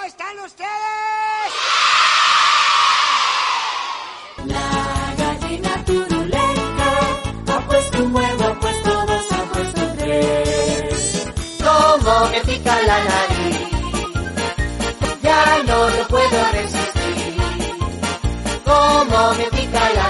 ¿Cómo están ustedes? La gallina turuleca ha puesto un huevo, ha puesto dos, ha puesto tres. Como me pica la nariz, ya no lo puedo resistir. Como me pica la nariz.